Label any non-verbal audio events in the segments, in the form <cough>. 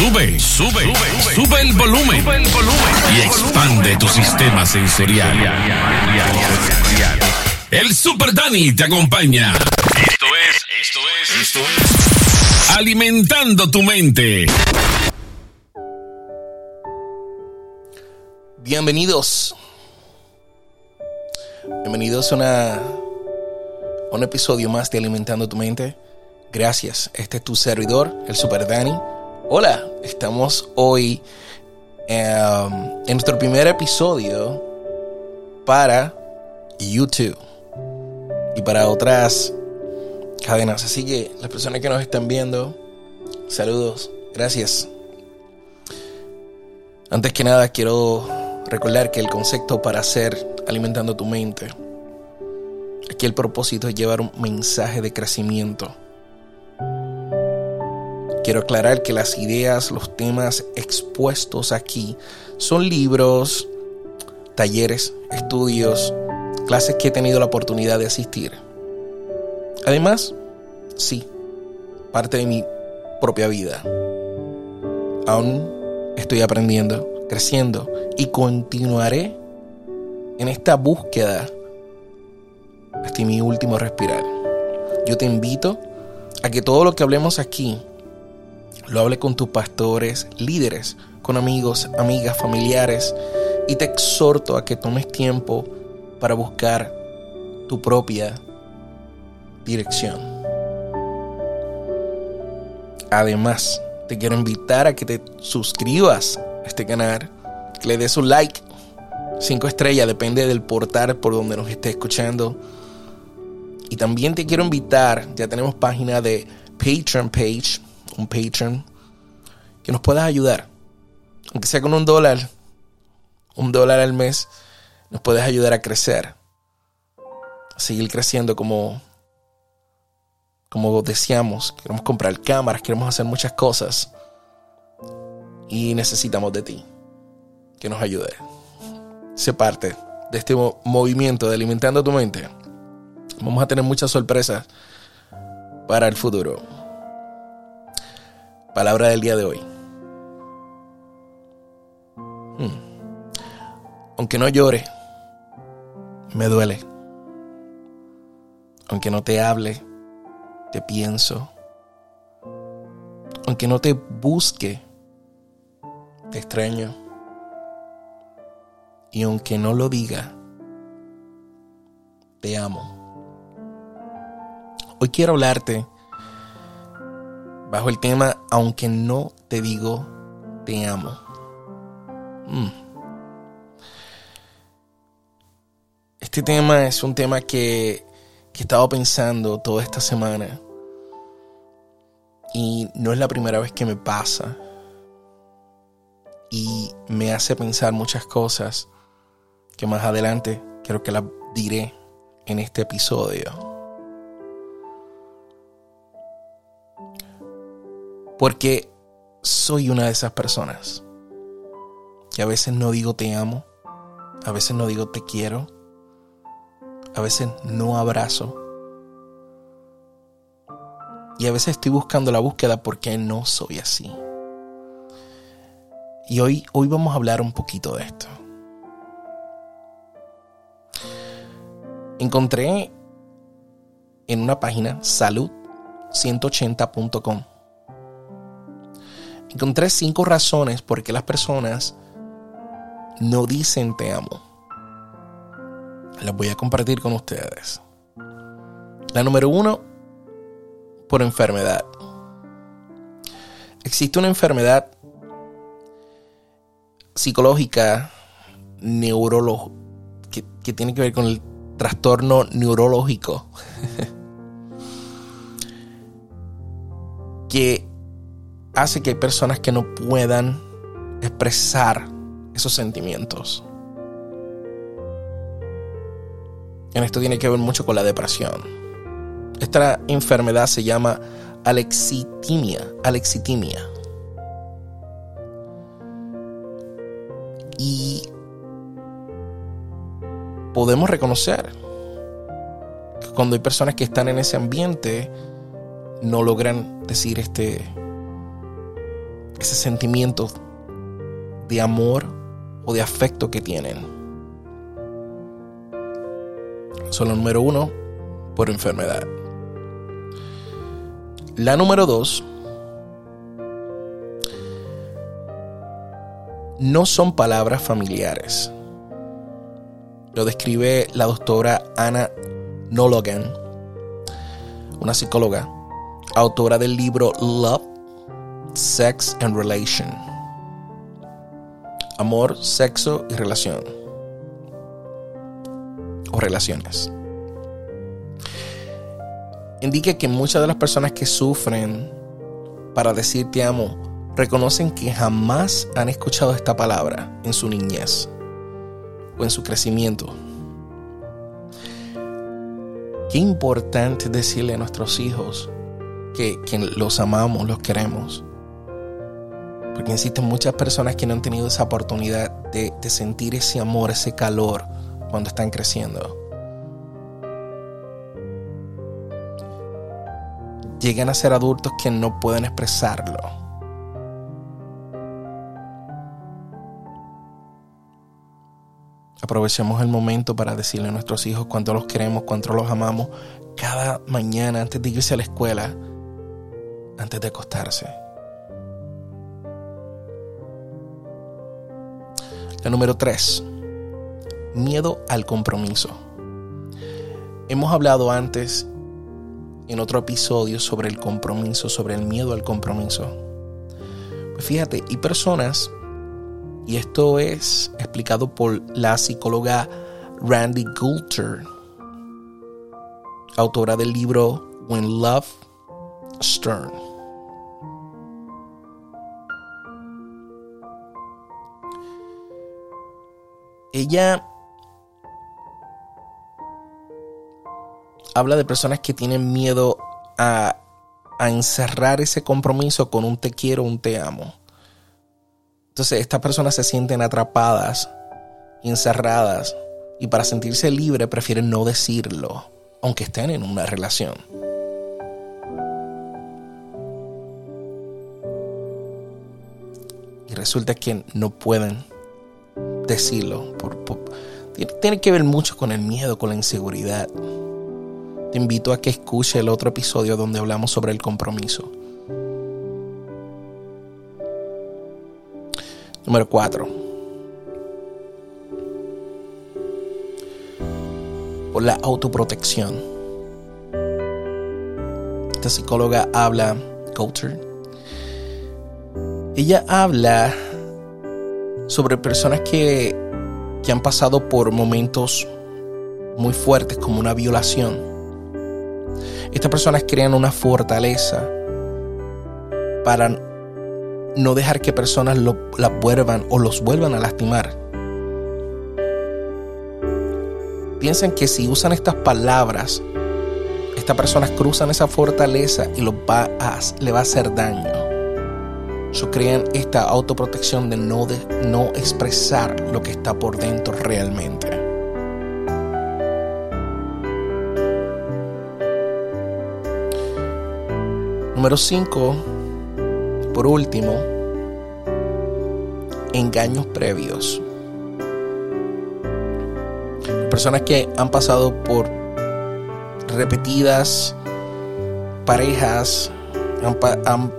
Sube, sube, sube el volumen. Y expande tu sistema sensorial. El Super Dani te acompaña. Esto es, esto es, esto es. Alimentando tu mente. Bienvenidos. Bienvenidos a, una, a un episodio más de Alimentando tu mente. Gracias. Este es tu servidor, el Super Dani. Hola, estamos hoy em, en nuestro primer episodio para YouTube y para otras cadenas. Así que las personas que nos están viendo, saludos, gracias. Antes que nada, quiero recordar que el concepto para hacer alimentando tu mente, aquí el propósito es llevar un mensaje de crecimiento Quiero aclarar que las ideas, los temas expuestos aquí son libros, talleres, estudios, clases que he tenido la oportunidad de asistir. Además, sí, parte de mi propia vida. Aún estoy aprendiendo, creciendo y continuaré en esta búsqueda hasta mi último respirar. Yo te invito a que todo lo que hablemos aquí lo hable con tus pastores, líderes, con amigos, amigas, familiares y te exhorto a que tomes tiempo para buscar tu propia dirección. Además, te quiero invitar a que te suscribas a este canal, que le des un like, cinco estrellas, depende del portal por donde nos estés escuchando. Y también te quiero invitar, ya tenemos página de Patreon page un Patreon, que nos puedas ayudar. Aunque sea con un dólar, un dólar al mes, nos puedes ayudar a crecer. A seguir creciendo como, como deseamos. Queremos comprar cámaras, queremos hacer muchas cosas. Y necesitamos de ti, que nos ayude. Sé parte de este movimiento de alimentando tu mente. Vamos a tener muchas sorpresas para el futuro. Palabra del día de hoy. Hmm. Aunque no llore, me duele. Aunque no te hable, te pienso. Aunque no te busque, te extraño. Y aunque no lo diga, te amo. Hoy quiero hablarte bajo el tema Aunque no te digo te amo. Mm. Este tema es un tema que, que he estado pensando toda esta semana. Y no es la primera vez que me pasa. Y me hace pensar muchas cosas que más adelante creo que las diré en este episodio. Porque soy una de esas personas que a veces no digo te amo, a veces no digo te quiero, a veces no abrazo. Y a veces estoy buscando la búsqueda porque no soy así. Y hoy, hoy vamos a hablar un poquito de esto. Encontré en una página salud180.com Encontré cinco razones por qué las personas no dicen te amo. Las voy a compartir con ustedes. La número uno, por enfermedad. Existe una enfermedad psicológica neurológica que, que tiene que ver con el trastorno neurológico <laughs> que hace que hay personas que no puedan expresar esos sentimientos. En esto tiene que ver mucho con la depresión. Esta enfermedad se llama alexitimia, alexitimia. Y podemos reconocer que cuando hay personas que están en ese ambiente no logran decir este ese sentimiento de amor o de afecto que tienen. Solo número uno, por enfermedad. La número dos, no son palabras familiares. Lo describe la doctora Anna Nologan, una psicóloga, autora del libro Love, Sex and Relation. Amor, sexo y relación. O relaciones. Indica que muchas de las personas que sufren para decir te amo reconocen que jamás han escuchado esta palabra en su niñez o en su crecimiento. Qué importante decirle a nuestros hijos que, los amamos, los queremos. Porque existen muchas personas que no han tenido esa oportunidad de, de sentir ese amor, ese calor cuando están creciendo. Llegan a ser adultos que no pueden expresarlo Aprovechemos el momento para decirle a nuestros hijos cuánto los queremos, cuánto los amamos cada mañana antes de irse a la escuela, antes de acostarse. La número 3. Miedo al compromiso. Hemos hablado antes en otro episodio sobre el compromiso, sobre el miedo al compromiso. Pues fíjate, hay personas y esto es explicado por la psicóloga Randy Goulter, autora del libro When Love Stern. Ella habla de personas que tienen miedo a, a encerrar ese compromiso con un te quiero, un te amo. Entonces estas personas se sienten atrapadas encerradas y para sentirse libre prefieren no decirlo, aunque estén en una relación. Y resulta que no pueden decirlo. tiene que ver mucho con el miedo, con la inseguridad. Te invito a que escuche el otro episodio donde hablamos sobre el compromiso. Número 4. Por la autoprotección. Esta psicóloga habla, Coulter, ella habla sobre personas que, que han pasado por momentos muy fuertes como una violación. Estas personas crean una fortaleza para no dejar que personas lo, la vuelvan o los vuelvan a lastimar. Piensen que si usan estas palabras, estas personas cruzan esa fortaleza y lo va a, le va a hacer daño. So, crean esta autoprotección de no, de no expresar lo que está por dentro realmente. Número 5 por último, engaños previos. Personas que han pasado por repetidas parejas, han,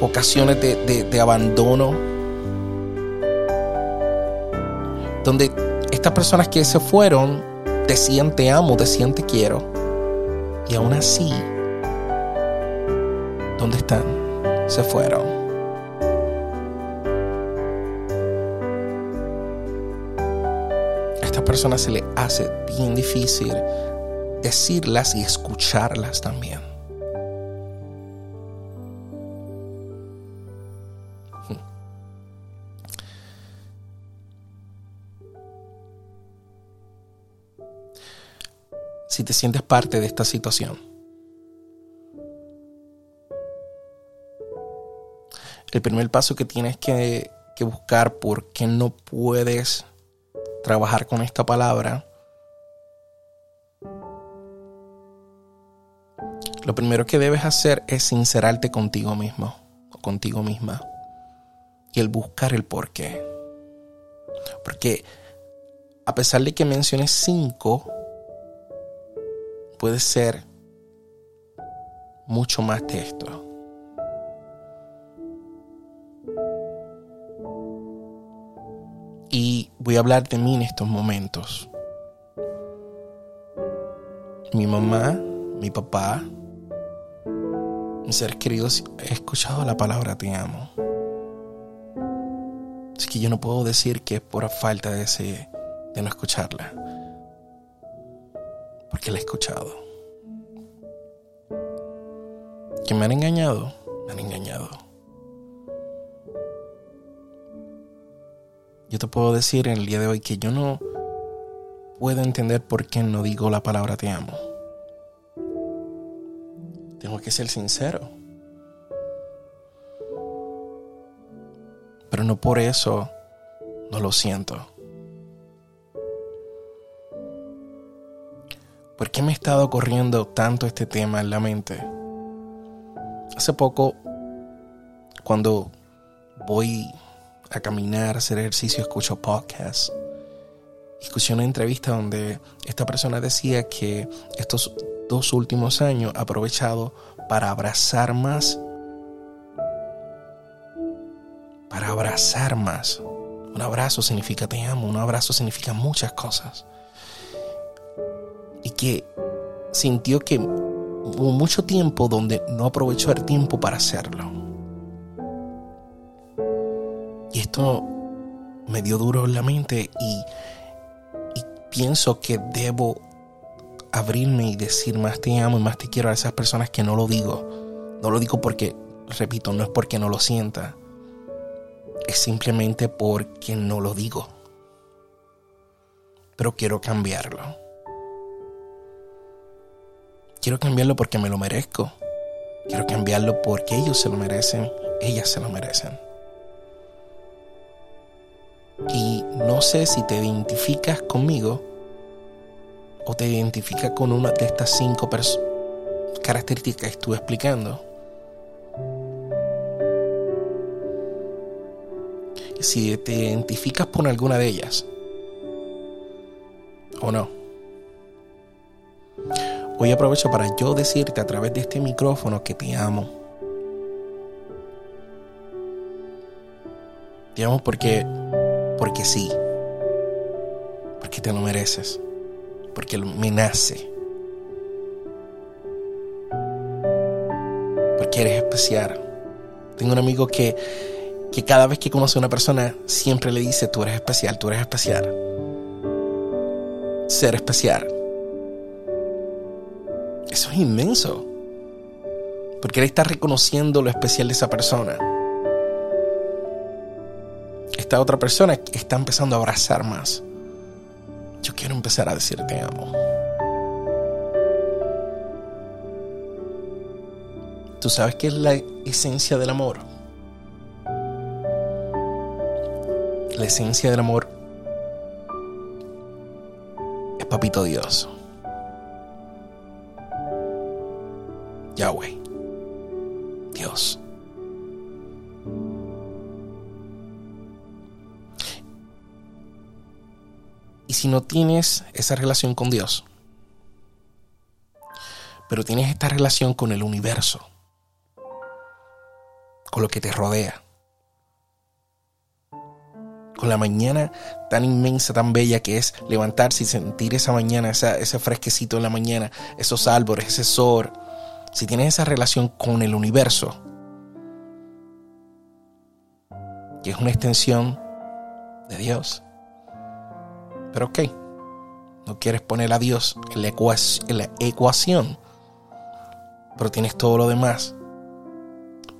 ocasiones de, de abandono, donde estas personas que se fueron decían te amo, decían te quiero, y aún así ¿Dónde están? Se fueron. Personas se le hace bien difícil decirlas y escucharlas también. Si te sientes parte de esta situación, el primer paso que tienes que, buscar por qué no puedes trabajar con esta palabra, lo primero que debes hacer es sincerarte contigo mismo o contigo misma y el buscar el por qué. Porque a pesar de que menciones cinco, puede ser mucho más de esto. Y voy a hablar de mí en estos momentos. Mi mamá, mi papá, mis seres queridos, he escuchado la palabra te amo. Así que yo no puedo decir que es por falta de, ese, de no escucharla. Porque la he escuchado. Que me han engañado, me han engañado. Yo te puedo decir en el día de hoy que yo no puedo entender por qué no digo la palabra te amo. Tengo que ser sincero. Pero no por eso no lo siento. ¿Por qué me ha estado corriendo tanto este tema en la mente? Hace poco, cuando voy a caminar, a hacer ejercicio, escucho podcasts. Escuché una entrevista donde esta persona decía que estos dos últimos años ha aprovechado para abrazar más. Para abrazar más. Un abrazo significa te amo, un abrazo significa muchas cosas. Y que sintió que hubo mucho tiempo donde no aprovechó el tiempo para hacerlo. Y esto me dio duro en la mente y, y pienso que debo abrirme y decir más te amo y más te quiero a esas personas que no lo digo. No lo digo porque, repito, no es porque no lo sienta. Es simplemente porque no lo digo. Pero quiero cambiarlo. Quiero cambiarlo porque me lo merezco. Quiero cambiarlo porque ellos se lo merecen, ellas se lo merecen. Y no sé si te identificas conmigo o te identificas con una de estas cinco características que estuve explicando. Si te identificas con alguna de ellas o no. Hoy aprovecho para yo decirte a través de este micrófono que te amo. Te amo porque porque sí. Porque te lo mereces porque me nace. Porque eres especial. Tengo un amigo que, que cada vez que conoce a una persona siempre le dice, tú eres especial, tú eres especial. Ser especial. Inmenso. Porque él está reconociendo lo especial de esa persona. Esta otra persona está empezando a abrazar más yo quiero empezar a decir te amo. ¿Tú sabes qué es la esencia del amor? La esencia del amor es Papito Dios. Yahweh. Dios. Y si no tienes esa relación con Dios, pero tienes esta relación con el universo, con lo que te rodea, con la mañana tan inmensa, tan bella que es levantarse y sentir esa mañana, ese fresquecito en la mañana, esos árboles, ese sol. Si tienes esa relación con el universo, que es una extensión de Dios, pero ok, no quieres poner a Dios en la, ecuación, pero tienes todo lo demás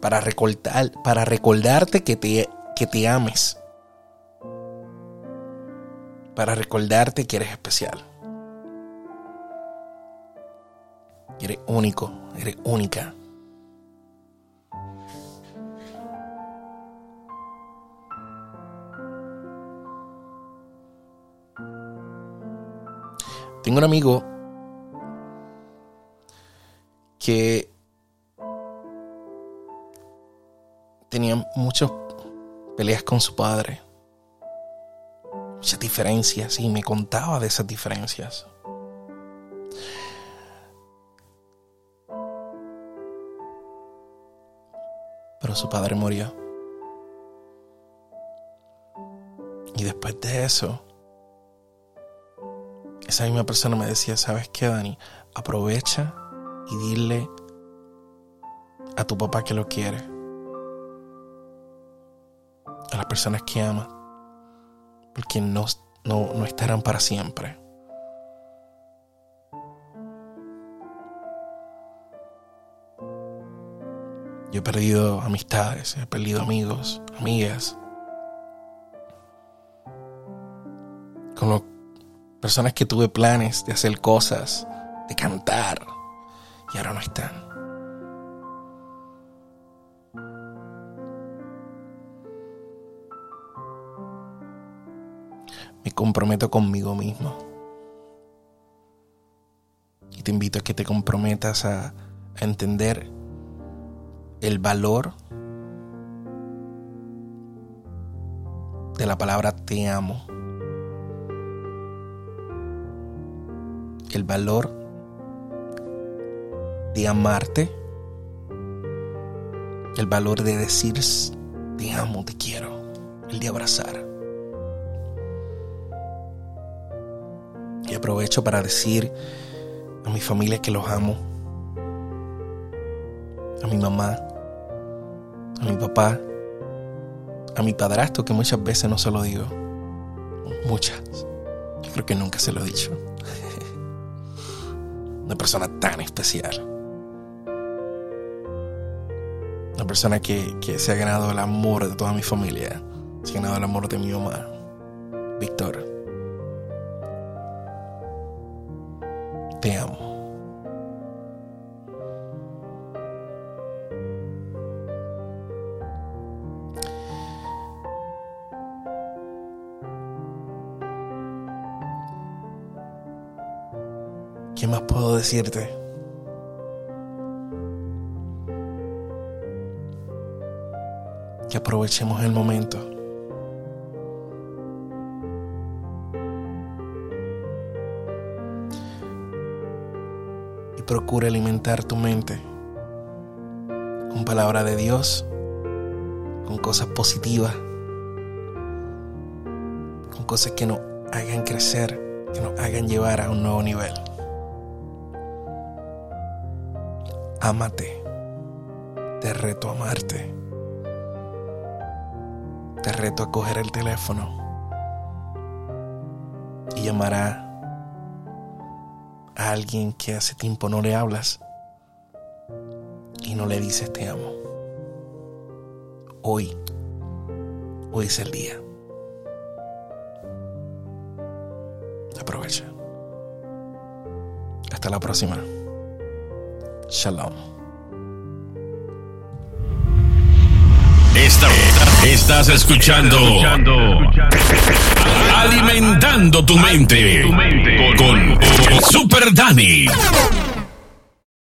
para, recordar, para recordarte que te, que te ames, para recordarte que eres especial. Eres único, eres única. Tengo un amigo que tenía muchas peleas con su padre. Muchas diferencias y me contaba de esas diferencias. Su padre murió. Y después de eso, esa misma persona me decía, ¿sabes qué, Dani? Aprovecha y dile a tu papá que lo quiere. A las personas que ama. Porque no, no, no estarán para siempre. He perdido amistades, he perdido amigos, amigas. Con personas que tuve planes de hacer cosas, de cantar, y ahora no están. Me comprometo conmigo mismo. Y te invito a que te comprometas a entender el valor de la palabra te amo. El valor de amarte. El valor de decir te amo, te quiero. El de abrazar. Y aprovecho para decir a mi familia que los amo. A mi mamá, a mi papá, a mi padrastro, que muchas veces no se lo digo. Muchas. Yo creo que nunca se lo he dicho. <laughs> Una persona tan especial. Una persona que, que se ha ganado el amor de toda mi familia. Se ha ganado el amor de mi mamá. Víctor. Te amo. Decirte? Que aprovechemos el momento. Y procura alimentar tu mente con palabra de Dios, con cosas positivas, con cosas que nos hagan crecer, que nos hagan llevar a un nuevo nivel. Ámate. Te reto a amarte. Te reto a coger el teléfono y llamar a, alguien que hace tiempo no le hablas y no le dices te amo. Hoy, hoy es el día. Aprovecha. Hasta la próxima. Shalom. estás escuchando, Alimentando tu mente con, con Super Dani.